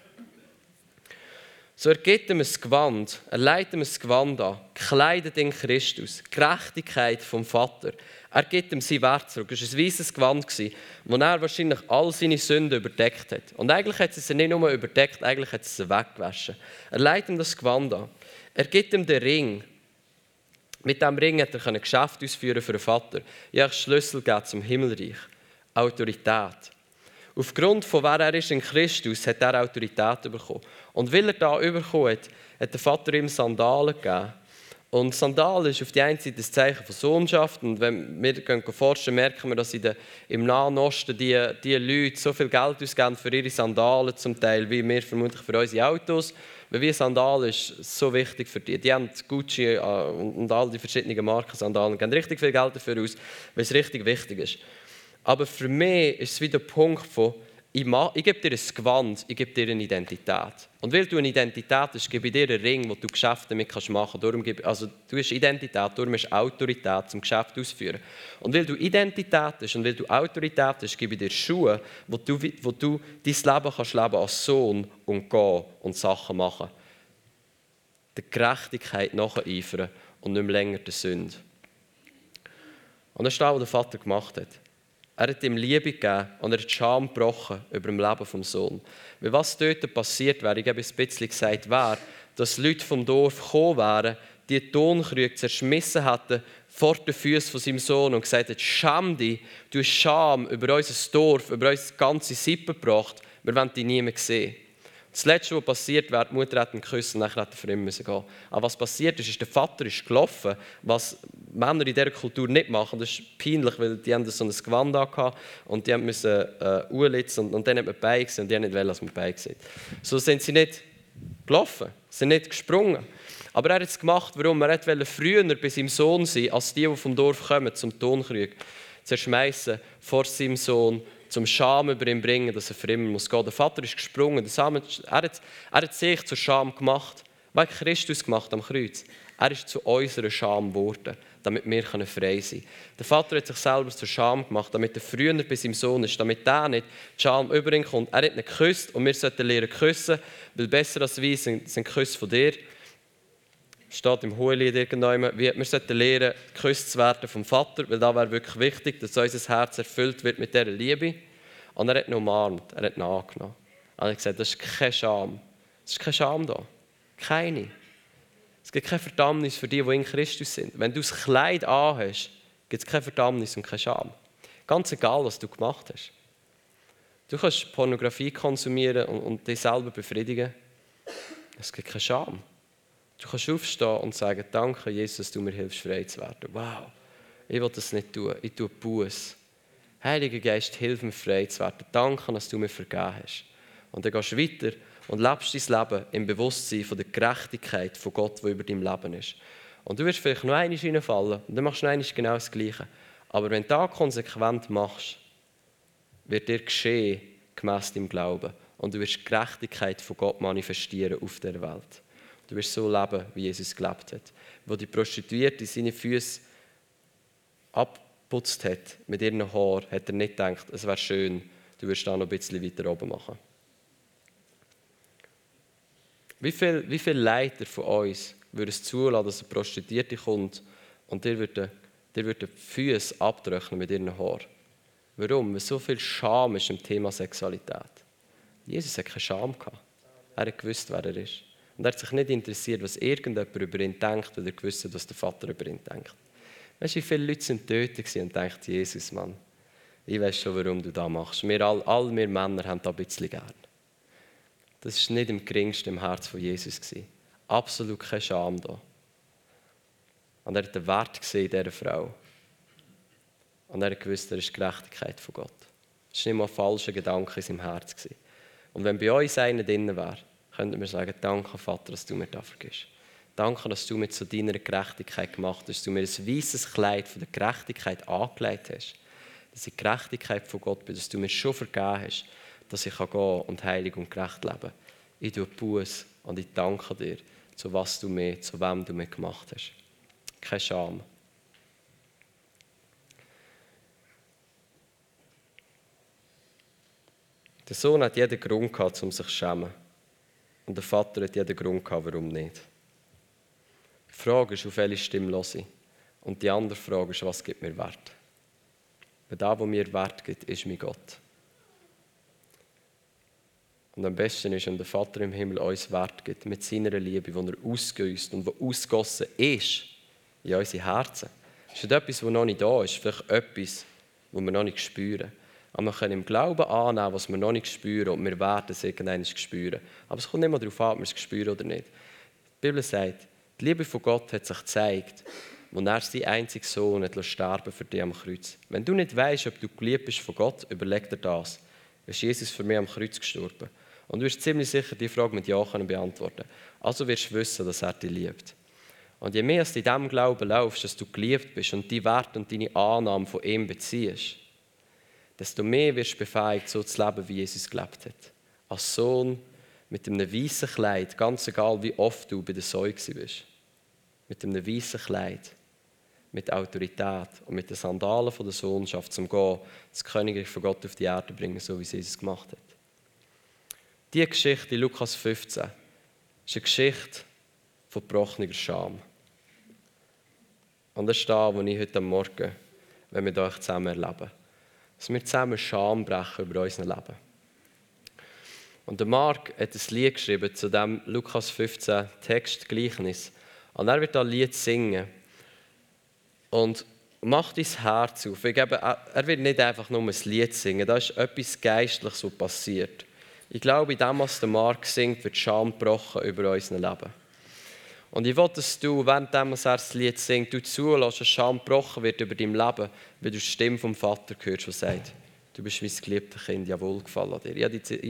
So er gibt ihm ein Gewand, er leitet ihm ein Gewand an, kleidet in Christus, Gerechtigkeit vom Vater. Er gibt ihm sein Wert zurück. Es war ein weißes Gewand, wo er wahrscheinlich all seine Sünden überdeckt hat. Und eigentlich hat es sie nicht nur überdeckt, eigentlich hat es sie weggewaschen. Er leitet ihm das Gewand an. Er gibt ihm den Ring. Mit diesem Ring hat er ein Geschäft ausführen für den Vater. Habe Schlüssel zum Himmelreich. Autorität. Aufgrund von wer er ist in Christus hat er Autorität bekommen. Und weil er da bekommen hat, hat der Vater ihm Sandalen gegeben. Und Sandalen ist auf die einen Seite das Zeichen von Sohnschaft. Und wenn wir forschen, merken wir, dass in der, im Nahen Osten die, die Leute so viel Geld ausgeben für ihre Sandalen zum Teil, wie wir vermutlich für unsere Autos. Weil wie Sandalen ist so wichtig für die. Die haben Gucci äh, und all die verschiedenen Marken Sandalen, geben richtig viel Geld dafür aus, weil es richtig wichtig ist. Aber für mich ist es wieder der Punkt von, ich, ma, ich gebe dir ein Gewand, ich gebe dir eine Identität. Und weil du eine Identität hast, gebe ich dir einen Ring, wo du Geschäfte damit kannst machen kannst. Also du hast Identität, darum hast Autorität zum Geschäft ausführen. Und weil du Identität hast und weil du Autorität hast, gebe ich dir Schuhe, wo du, wo du dein Leben kannst leben als Sohn und gehen und Sachen machen. Der Gerechtigkeit nacheifern und nicht mehr länger der Sünde. Und das ist das, was der Vater gemacht hat. Er hat ihm Liebe gegeben und er hat Scham gebrochen über dem Leben vom Sohn. Weil was dort passiert wäre, ich habe ein bisschen gesagt, wäre, dass Leute vom Dorf gekommen wären, die, Tonkrüge zerschmissen hätten vor den Füßen von seinem Sohn und gesagt hätten, schäm dich, du hast Scham über unser Dorf, über unsere ganze Sippe gebracht, wir wollen dich nie mehr sehen. Das Letzte, was passiert wäre, die Mutter hat ihn geküsst und dann hätte er für ihn gehen Aber was passiert ist, ist, der Vater ist gelaufen, was Männer in dieser Kultur nicht machen. Das ist peinlich, weil die haben so ein Gewand angehabt und die müssen äh, urlitzen und, und dann hat man Beine gesehen und die haben nicht wollen, dass man Beine sieht. So sind sie nicht gelaufen, sind nicht gesprungen. Aber er hat es gemacht, warum? Er wollte früher bei seinem Sohn sein, als die, die vom Dorf kommen, zum Tonkrug, zerschmeißen vor seinem Sohn zum Scham über ihn bringen, dass er für immer muss gehen. Der Vater ist gesprungen. er, hat, er hat sich zur Scham gemacht. Hat Christus gemacht am Kreuz? Er ist zu unserer Scham geworden, damit wir frei sein können. Der Vater hat sich selber zur Scham gemacht, damit er früher bei seinem Sohn ist, damit er nicht die Scham über ihn kommt. Er hat ihn geküsst und wir sollten lernen küssen, weil besser als wir sind, sind Küsse von dir. Steht im Hohelied irgendwann, wir sollten lernen, geküsst zu werden vom Vater, weil da wäre wirklich wichtig, dass unser Herz erfüllt wird mit dieser Liebe. Und er hat ihn umarmt, er hat ihn angenommen. Er hat gesagt, das ist keine Scham. Es ist keine Scham da. Keine. Es gibt keine Verdammnis für die, die in Christus sind. Wenn du das Kleid anhast, gibt es keine Verdammnis und keine Scham. Ganz egal, was du gemacht hast. Du kannst Pornografie konsumieren und, und dich selber befriedigen. Es gibt keine Scham. Du kannst aufstehen und sagen, danke Jesus, dass du mir hilfst, frei zu werden. Wow, ich will das nicht tun. Ich tue Buß. Heiliger Geist, hilf mir frei zu werden. Danke, dass du mir vergeben hast. Und dann gehst du weiter und lebst dein Leben im Bewusstsein von der Gerechtigkeit von Gott, die über deinem Leben ist. Und du wirst vielleicht noch einmal reinfallen und dann machst du noch einmal genau das Gleiche. Aber wenn du das konsequent machst, wird dir geschehen, gemäss deinem Glauben. Und du wirst die Gerechtigkeit von Gott manifestieren auf der Welt. Du wirst so leben, wie Jesus gelebt hat. Wo die Prostituierte seine Füße ab geputzt hat mit ihren Haaren, hat er nicht gedacht, es wäre schön, du würdest da noch ein bisschen weiter oben machen. Wie viele wie viel Leiter von uns würden es zulassen, dass eine Prostituierte kommt und dir würde dir würde die Füße abdrücken mit ihren Haaren? Warum? Weil so viel Scham ist im Thema Sexualität. Jesus hat keine Scham gehabt. Er hat gewusst, wer er ist. Und er hat sich nicht interessiert, was irgendjemand über ihn denkt, weil er gewusst was der Vater über ihn denkt. Weißt du, wie viele Leute sind dort und dachten, Jesus, Mann, ich weiß schon, warum du das machst. Wir all, all wir Männer haben das ein bisschen gern. Das war nicht im geringsten im Herz von Jesus. Absolut keine Scham da. Und er hat den Wert gesehen dieser Frau. Und er hat gewusst, er ist Gerechtigkeit von Gott. Das war nicht mal ein falscher Gedanke in seinem Herz. Und wenn bei uns einer drin wäre, könnten wir sagen, danke Vater, dass du mir das vergisst. Danke, dass du mit zu deiner Gerechtigkeit gemacht hast, dass du mir ein weißes Kleid von der Gerechtigkeit angelegt hast. Dass ich Gerechtigkeit von Gott bin, dass du mir schon vergeben hast, dass ich gehen und heilig und gerecht leben kann. Ich tue Buß und ich danke dir, zu was du mir, zu wem du mir gemacht hast. Keine Scham. Der Sohn hat jeden Grund gehabt, um sich zu schämen. Und der Vater hat jeden Grund gehabt, warum nicht. Die Frage ist, auf welche Stimme höre ich? Und die andere Frage ist, was gibt mir Wert? Weil da, wo mir Wert gibt, ist mein Gott. Und am besten ist, wenn der Vater im Himmel uns Wert gibt, mit seiner Liebe, die er ausgießt und die ausgossen ist in unsere Herzen. Ist nicht etwas, das noch nicht da ist, vielleicht etwas, das wir noch nicht spüren. Aber wir können im Glauben annehmen, was wir noch nicht spüren und wir werden es irgendwann spüren. Aber es kommt nicht mehr darauf an, ob wir es spüren oder nicht. Die Bibel sagt, die Liebe von Gott hat sich gezeigt, als er seinen einzigen Sohn hat sterben für dich am Kreuz. Wenn du nicht weißt, ob du geliebt bist von Gott, überleg dir das. Ist Jesus für mich am Kreuz gestorben? Und du wirst ziemlich sicher die Frage mit Ja können beantworten. Also wirst du wissen, dass er dich liebt. Und je mehr du in diesem Glauben laufst, dass du geliebt bist und die Wert und deine Annahme von ihm beziehst, desto mehr wirst du befähigt, so zu leben, wie Jesus gelebt hat. Als Sohn mit einem weißen Kleid, ganz egal wie oft du bei der Säue bist. Mit einem weißen Kleid, mit Autorität und mit den Sandalen von der Sohnschaft zum Gehen, das Königreich von Gott auf die Erde bringen, so wie Jesus es gemacht hat. Diese Geschichte in Lukas 15 ist eine Geschichte von gebrochener Scham. Und das ist da, wo ich heute Morgen, wenn wir euch zusammen erleben, dass wir zusammen Scham brechen über unser Leben. Und der Mark hat ein Lied geschrieben zu dem Lukas 15 Textgleichnis. Und er wird ein Lied singen. Und macht dein Herz auf. Ich glaube, er wird nicht einfach nur ein Lied singen. Da ist etwas Geistliches, was passiert. Ich glaube, in dem, was der Mark singt, wird Scham gebrochen über unser Leben. Und ich will, dass du, während er das Lied singt, du zulässt, dass Scham gebrochen wird über dein Leben, weil du die Stimme vom Vater hörst, der sagt, du bist mein geliebtes Kind, ja wohlgefallen an dir. Ich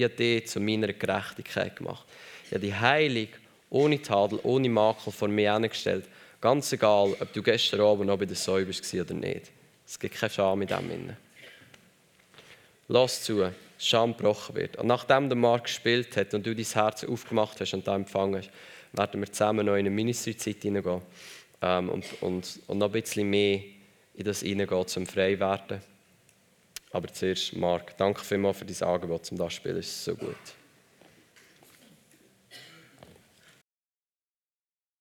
habe, dich, zu meiner Gerechtigkeit gemacht. Ich habe dich heilig, ohne Tadel, ohne Makel vor mir hingestellt. Ganz egal, ob du gestern Abend noch bei der Säule warst oder nicht. Es gibt keine Scham in dem. Lass zu, dass Scham gebrochen wird. Und nachdem der Markt gespielt hat und du dein Herz aufgemacht hast und da empfangen hast, werden wir zusammen noch in eine Ministry-Zeit hineingehen ähm, und, und, und noch ein bisschen mehr in das hineingehen, zum frei werden. Aber zuerst, Marc, danke vielmals für dein Angebot zum das Spielen, es ist so gut.